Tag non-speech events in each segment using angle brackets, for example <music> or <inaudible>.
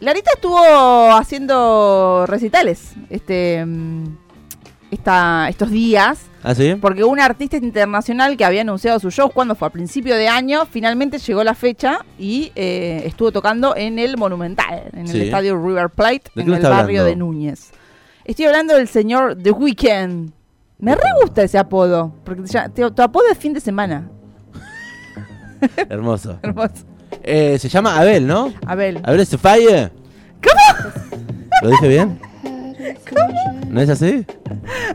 Larita estuvo haciendo recitales este, mm, esta, estos días. ¿Ah, sí? Porque un artista internacional que había anunciado su show cuando fue a principio de año, finalmente llegó la fecha y eh, estuvo tocando en el Monumental, en Sí. el estadio River Plate, ¿De qué en el barrio hablando? de Núñez. Estoy hablando del señor The Weeknd. Me re gusta ese apodo, porque te- tu apodo es fin de semana. <laughs> Hermoso. <laughs> Hermoso. Eh, se llama Abel, ¿no? Abel. Abel se falle. ¿Cómo? ¿Lo dije bien? ¿No es así?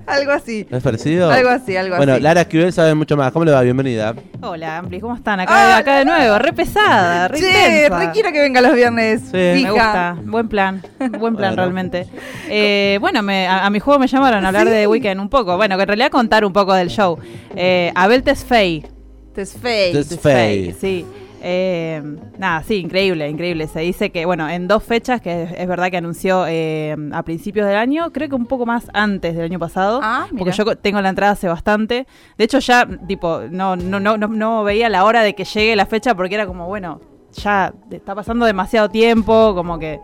Algo así. ¿No es parecido? Algo así, algo bueno, así. Lara Esquivel sabe mucho más. ¿Cómo le va? Bienvenida. Hola, Ampli, ¿cómo están? Acá, Ah. acá de nuevo, re pesada, re Che, intensa. re quiero que venga los viernes. Sí. Me gusta, buen plan, buen plan Bueno. realmente. Eh, bueno, me- a, a mi juego me llamaron a hablar de Weekend un poco. Bueno, que en realidad contar un poco del show. Eh, Abel Tesfaye. Tesfaye. Tesfaye. Sí. Eh, nada, sí, increíble, increíble. Se dice que, bueno, en dos fechas, que es, es verdad que anunció eh, a principios del año, creo que un poco más antes del año pasado, Ah, porque yo tengo la entrada hace bastante. De hecho, ya, tipo, no, no, no, no, no veía la hora de que llegue la fecha porque era como, bueno, ya está pasando demasiado tiempo, como que...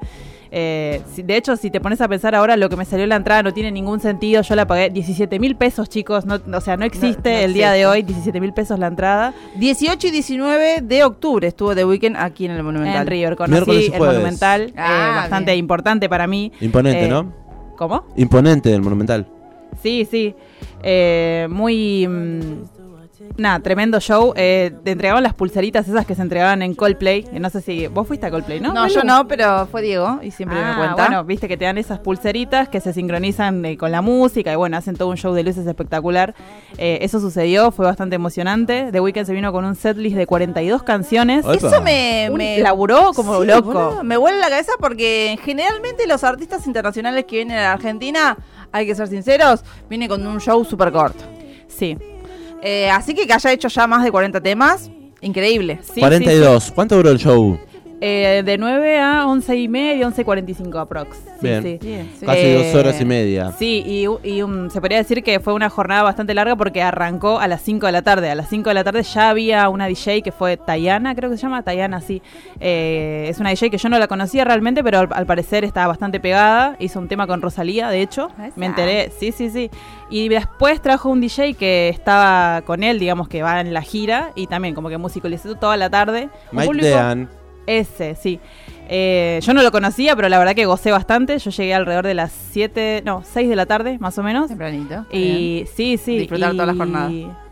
eh, de hecho, si te pones a pensar ahora, lo que me salió la entrada no tiene ningún sentido. Yo la pagué 17 mil pesos, chicos. No, o sea, no existe no el día de hoy 17 mil pesos la entrada. 18 y 19 de octubre estuvo The Weeknd aquí en el Monumental. En River conocí el jueves. Monumental, eh, Ah, bastante bien. importante para mí. Imponente, Eh, ¿no? ¿Cómo? Imponente el Monumental. Sí, sí. Eh, muy... mm, Nada, tremendo show. Eh, te entregaban las pulseritas esas que se entregaban en Coldplay. Eh, No sé si vos fuiste a Coldplay, ¿no? No, Belu? yo no, pero fue Diego y siempre Ah, me cuenta. Bueno, viste que te dan esas pulseritas que se sincronizan eh, con la música y bueno, hacen todo un show de luces espectacular. Eh, eso sucedió, fue bastante emocionante. The Weeknd se vino con un setlist de 42 canciones. Opa. Eso me, Un- me laburó como Sí, loco. boludo, me vuelve la cabeza porque generalmente los artistas internacionales que vienen a la Argentina, hay que ser sinceros, vienen con un show súper corto. Sí. Eh, así que que haya hecho ya más de 40 temas, increíble. Sí, sí, 42. ¿Cuánto duró el show? Eh, de 9 a 11 y media, 11 y 45 aprox. Sí, Bien. sí. Bien, sí. Casi Eh, dos horas y media. Sí, y, y, um, se podría decir que fue una jornada bastante larga porque arrancó a las 5 de la tarde. A las 5 de la tarde ya había una DJ que fue Tayana, creo que se llama Tayana, sí. Eh, es una DJ que yo no la conocía realmente, pero al, al parecer estaba bastante pegada. Hizo un tema con Rosalía, de hecho. Esa. Me enteré, sí, sí, sí. Y después trajo un DJ que estaba con él, digamos que va en la gira y también como que musicalizó toda la tarde. Un Mike público-. Ese, sí. Eh, yo no lo conocía, pero la verdad que gocé bastante. Yo llegué alrededor de las 7, no, 6 de la tarde, más o menos. Tempranito. Bien. Y sí, sí. Disfrutar y- toda la jornada.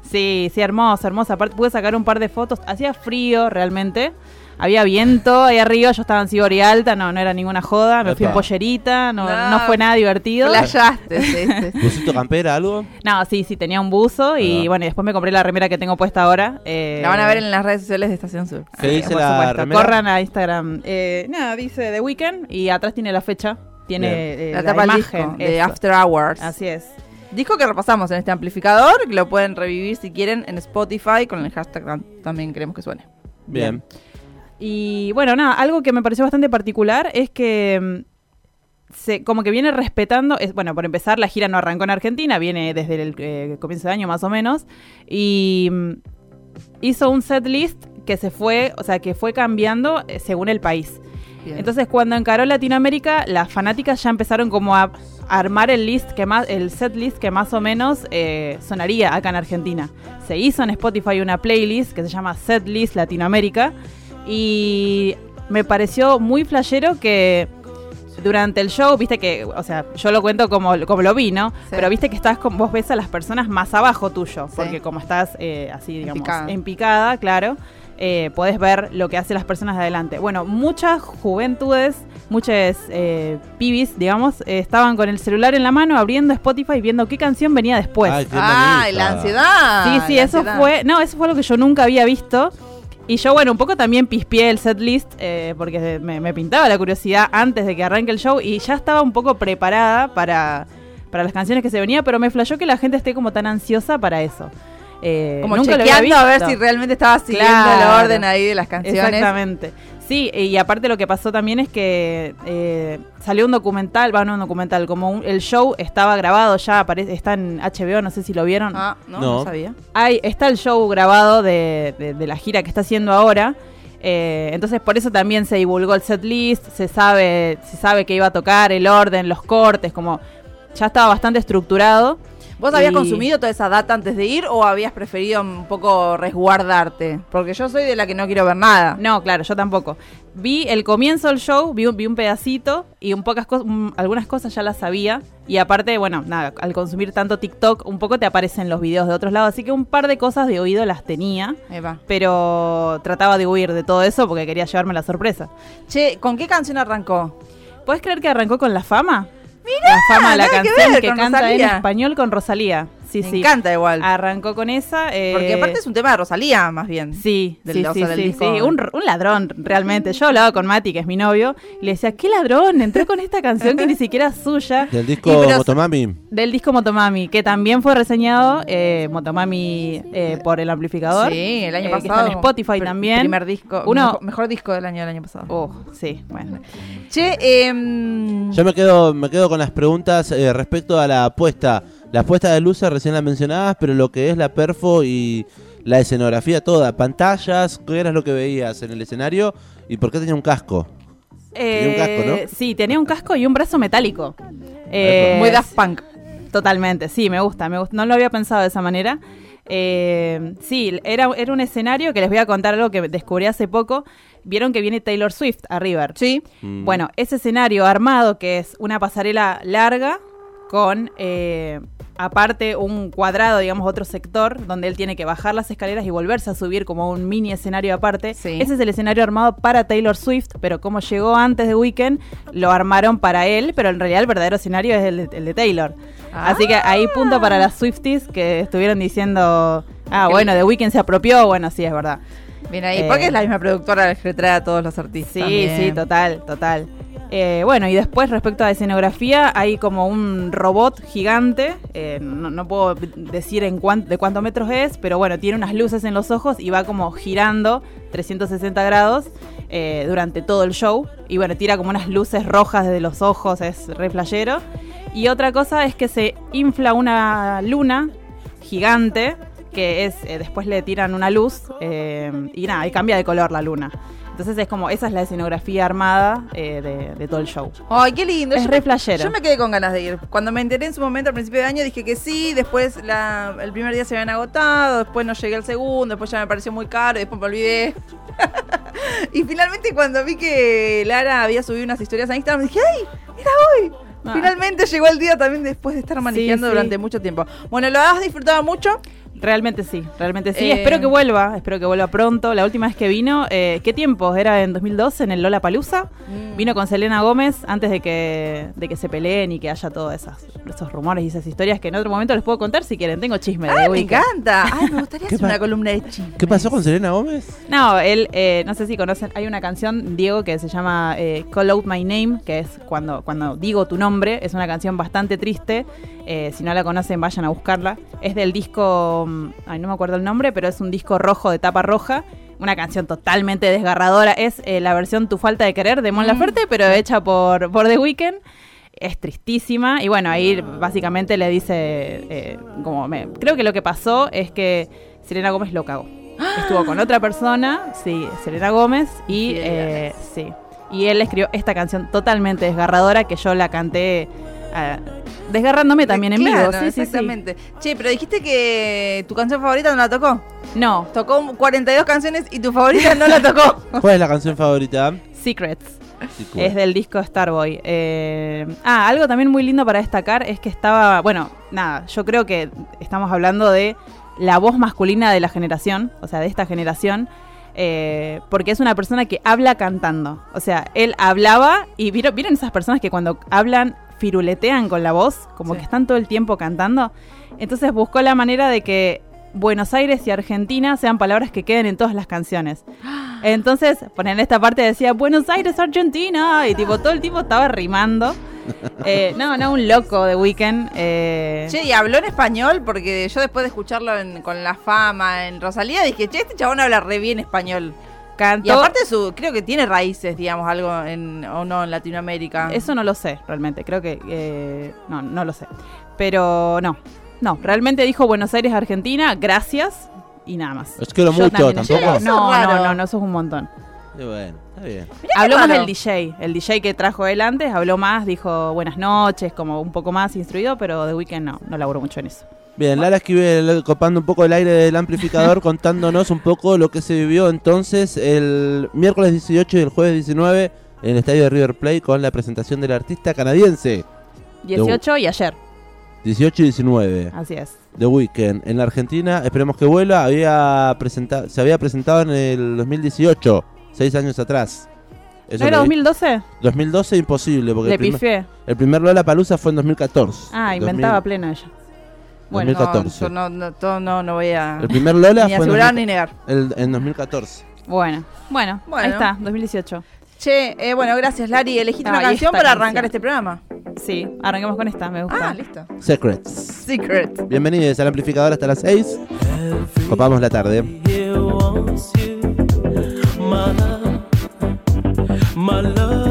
Sí, sí, hermosa, hermosa. Aparte pude sacar un par de fotos. Hacía frío realmente. Había viento ahí arriba, yo estaba en Sibori alta, no, no era ninguna joda. Me fui en pollerita, no, No, no fue nada divertido. Playaste, sí, sí. ¿Busito campera, algo? No, sí, sí, tenía un buzo y Ah. bueno, y después me compré la remera que tengo puesta ahora. eh, La van a ver en las redes sociales de Estación Sur. ¿Qué dice por la supuesto. remera? Corran a Instagram. Eh, nada, dice The Weeknd y atrás tiene la fecha. Tiene eh, La la, tapa imagen. disco de. After Hours. Así es. Disco que repasamos en este amplificador, que lo pueden revivir si quieren en Spotify con el hashtag tam- también queremos que suene. Bien. Y bueno, nada, algo que me pareció bastante particular es que mm, se, como que viene respetando, es, bueno, por empezar, la gira no arrancó en Argentina, viene desde el eh, comienzo de año más o menos, y mm, hizo un set list que se fue, o sea, que fue cambiando eh, según el país. Bien. Entonces, cuando encaró Latinoamérica, las fanáticas ya empezaron como a armar el list que más, el set list que más o menos eh, sonaría acá en Argentina. Se hizo en Spotify una playlist que se llama Set List Latinoamérica y me pareció muy flashero que durante el show, viste que, o sea, yo lo cuento como, como lo vi, ¿no? Sí. Pero viste que estás con, vos ves a las personas más abajo tuyo, Sí. porque como estás eh, así, digamos, picada. en picada, claro, eh, podés ver lo que hacen las personas de adelante. Bueno, muchas juventudes, muchas eh, pibis, digamos, eh, estaban con el celular en la mano abriendo Spotify viendo qué canción venía después. Ay, manija. la ansiedad. Sí, sí, la eso ansiedad. fue. No, eso fue lo que yo nunca había visto. Y yo, bueno, un poco también pispié el setlist eh, porque me, me pintaba la curiosidad antes de que arranque el show y ya estaba un poco preparada para, para las canciones que se venía, pero me flashó que la gente esté como tan ansiosa para eso. Eh, Como nunca lo había chequeando a ver visto. si realmente estaba siguiendo Claro. el orden ahí de las canciones. Exactamente. Sí, y aparte lo que pasó también es que eh, salió un documental, va, no un documental, como un- el show estaba grabado ya, aparece, está en HBO, no sé si lo vieron. Ah, no, No. no sabía. Hay, está el show grabado de, de- de la gira que está haciendo ahora. Eh, entonces por eso también se divulgó el set list, se sabe, se sabe que iba a tocar, el orden, los cortes, como ya estaba bastante estructurado. ¿Vos habías Y- consumido toda esa data antes de ir o habías preferido un poco resguardarte? Porque yo soy de la que no quiero ver nada. No, claro, yo tampoco. Vi el comienzo del show, vi un, vi un pedacito y un pocas cosas, un- algunas cosas ya las sabía. Y aparte, bueno, nada, al consumir tanto TikTok, un poco te aparecen los videos de otros lados. Así que un par de cosas de oído las tenía. Eva. Pero trataba de huir de todo eso porque quería llevarme la sorpresa. Che, ¿con qué canción arrancó? ¿Puedes creer que arrancó con La Fama? La Fama, la nada que canción que, con canta en español con Rosalía. Sí, Me sí. encanta igual. Arrancó con esa. eh, Porque aparte es un tema de Rosalía, más bien. Sí, Del- sí, o sí, sea, del sí, disco. sí. Un, un ladrón, realmente. Yo hablaba con Mati, que es mi novio, y le decía, ¿qué ladrón? Entró con esta canción que ni <laughs> siquiera es suya. Del disco Y pero- Motomami. Del disco Motomami, que también fue reseñado, eh, Motomami eh, por el amplificador. Sí, el año eh, que pasado. está en Spotify Pr- también. Primer disco. Uno- Mejor, mejor disco del año del año pasado. Oh, sí, bueno. Che, em, Yo me quedo, me quedo con las preguntas eh, respecto a la apuesta. La apuesta de luces recién la mencionabas, pero lo que es la perfo y la escenografía toda. Pantallas, ¿qué era lo que veías en el escenario? ¿Y por qué tenía un casco? Tenía un casco, ¿no? Eh, Sí, tenía un casco y un brazo metálico. Eh, muy Daft Punk. Totalmente, sí, me gusta, me gusta. No lo había pensado de esa manera. Eh, sí, era, era un escenario que les voy a contar algo que descubrí hace poco. Vieron que viene Taylor Swift a River. Sí. Mm. Bueno, ese escenario armado que es una pasarela larga con eh, aparte un cuadrado, digamos, otro sector donde él tiene que bajar las escaleras y volverse a subir como un mini escenario aparte. Sí. Ese es el escenario armado para Taylor Swift, pero como llegó antes de Weekend, lo armaron para él, pero en realidad el verdadero escenario es el de, el de Taylor. Ah. Así que ahí punto para las Swifties que estuvieron diciendo, ah, bueno, de Weekend se apropió, bueno, sí, es verdad. Bien ahí. Eh, porque es la misma productora que trae a todos los artistas. Sí, sí, total, total. Eh, bueno, y después respecto a escenografía, hay como un robot gigante, eh, no, no puedo decir en cuán- de cuántos metros es, pero bueno, tiene unas luces en los ojos y va como girando 360 grados eh, durante todo el show. Y bueno, tira como unas luces rojas desde los ojos, es re. Y otra cosa es que se infla una luna gigante que es eh, después le tiran una luz eh, y nada, y cambia de color la luna. Entonces es como, esa es la escenografía armada eh, de, de todo el show. Ay, qué lindo. Es Yo re flashero. Yo me quedé con ganas de ir. Cuando me enteré en su momento, al principio de año, dije que sí. Después la- el primer día se habían agotado. Después no llegué al segundo. Después ya me pareció muy caro. Y después me olvidé. <laughs> y finalmente, cuando vi que Lara había subido unas historias a Instagram, dije, ¡ay! ¡Era hoy! Ah. Finalmente llegó el día también después de estar manejando sí. durante mucho tiempo. Bueno, ¿lo has disfrutado mucho? Realmente sí, realmente sí. Eh, Espero que vuelva, espero que vuelva pronto. La última vez que vino, eh, ¿qué tiempo? Era en 2012 en el Lola Palusa. Mm. Vino con Selena Gómez antes de que, de que se peleen y que haya todos esas, esos rumores y esas historias que en otro momento les puedo contar si quieren. Tengo chisme de ¡Ay, me Weekend. encanta! ¡Ay, me gustaría ¿Qué hacer una columna de chismes! ¿Qué pasó con Selena Gómez? No, él, eh, no sé si conocen, hay una canción, Diego, que se llama eh, Call Out My Name, que es cuando, cuando digo tu nombre, es una canción bastante triste, eh, si no la conocen vayan a buscarla, es del disco, ay no me acuerdo el nombre, pero es un disco rojo de tapa roja, una canción totalmente desgarradora, es eh, la versión Tu Falta de Querer de Mon Mm. Laferte, pero hecha por, por The Weeknd. Es tristísima y bueno, ahí básicamente le dice, eh, como me, creo que lo que pasó es que Selena Gómez lo cagó. Estuvo con otra persona, sí, Selena Gómez, y eh, sí. Y él escribió esta canción totalmente desgarradora que yo la canté desgarrándome también en Claro, vivo. Sí, sí, sí. exactamente. Che, pero dijiste que tu canción favorita no la tocó. No, Tocó 42 canciones y tu favorita no la tocó. <laughs> ¿Cuál es la canción favorita? Secrets. Es del disco Starboy. Eh, ah, algo también muy lindo para destacar es que estaba, bueno, nada, yo creo que estamos hablando de la voz masculina de la generación, o sea, de esta generación, eh, porque es una persona que habla cantando. O sea, él hablaba y vieron, ¿vieron esas personas que cuando hablan firuletean con la voz, como Sí. que están todo el tiempo cantando. Entonces buscó la manera de que Buenos Aires y Argentina sean palabras que queden en todas las canciones. <gasps> Entonces, ponen esta parte decía Buenos Aires, Argentina, y tipo todo el tiempo estaba rimando. <laughs> Eh, no, no, un loco de Weekend. Eh, Che, y habló en español porque yo después de escucharlo en- con la fama en Rosalía dije, che, este chabón habla re bien español. Y aparte su, creo que tiene raíces, digamos, algo en, o no en Latinoamérica. Eso no lo sé, realmente. Creo que eh, no, no lo sé. Pero no, no. Realmente dijo Buenos Aires, Argentina. Gracias y nada más. Os quiero Yo mucho, ¿tampoco? No, no, no, no, eso es un montón. Y bueno, está bien. habló más del DJ, el DJ que trajo él antes, habló más, dijo buenas noches, como un poco más instruido, pero de weekend no, no laburó mucho en eso. Bien, Lara Esquivel copando un poco el aire del amplificador, <laughs> contándonos un poco lo que se vivió entonces el miércoles 18 y el jueves 19 en el estadio de River Plate con la presentación del artista canadiense. 18 y ayer. 18 y 19. Así es. The Weeknd. En la Argentina, esperemos que vuelva, había presentado, se había presentado en el 2018, seis años atrás. Eso ¿No era 2012? 2012 imposible, porque Le el, primer, el primer Lola Palusa fue en 2014. Ah, inventaba 2000... plena ella. Bueno, 2014. yo no, voy a. El primer Lola ni fue asegurar en ni negar. El, en 2014. Bueno, bueno, bueno. ahí está, 2018. Che, eh, bueno, gracias Lari. Elegiste una ah, canción para arrancar este programa. Sí, arranquemos con esta, me gusta. Ah, listo. Secrets. Secrets. Bienvenidos al amplificador hasta las 6. Copamos la tarde. My love.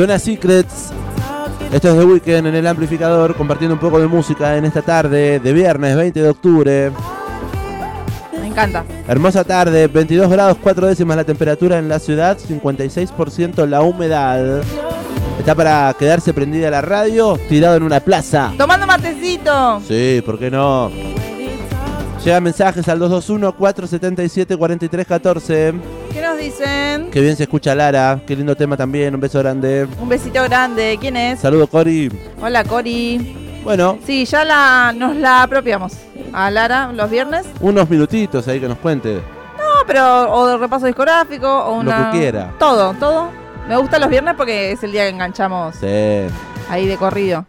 Suena Secrets. Esto es The Weekend en el amplificador, compartiendo un poco de música en esta tarde de viernes 20 de octubre. Me encanta. Hermosa tarde, 22 grados 4 décimas la temperatura en la ciudad, 56% la humedad. Está para quedarse prendida la radio, tirado en una plaza. Tomando matecito. Sí, ¿por qué no? Llegan mensajes al 221-477-4314. ¿Qué nos dicen? Qué bien se escucha Lara, qué lindo tema también, un beso grande. Un besito grande. ¿Quién es? Saludo Cori. Hola, Cori. Bueno, Sí, ya la, nos la apropiamos. A Lara los viernes. unos minutitos ahí que nos cuente. No, pero o de repaso discográfico o Lo una... que quiera. Todo, todo. Me gusta los viernes porque es el día que enganchamos Sí. ahí de corrido.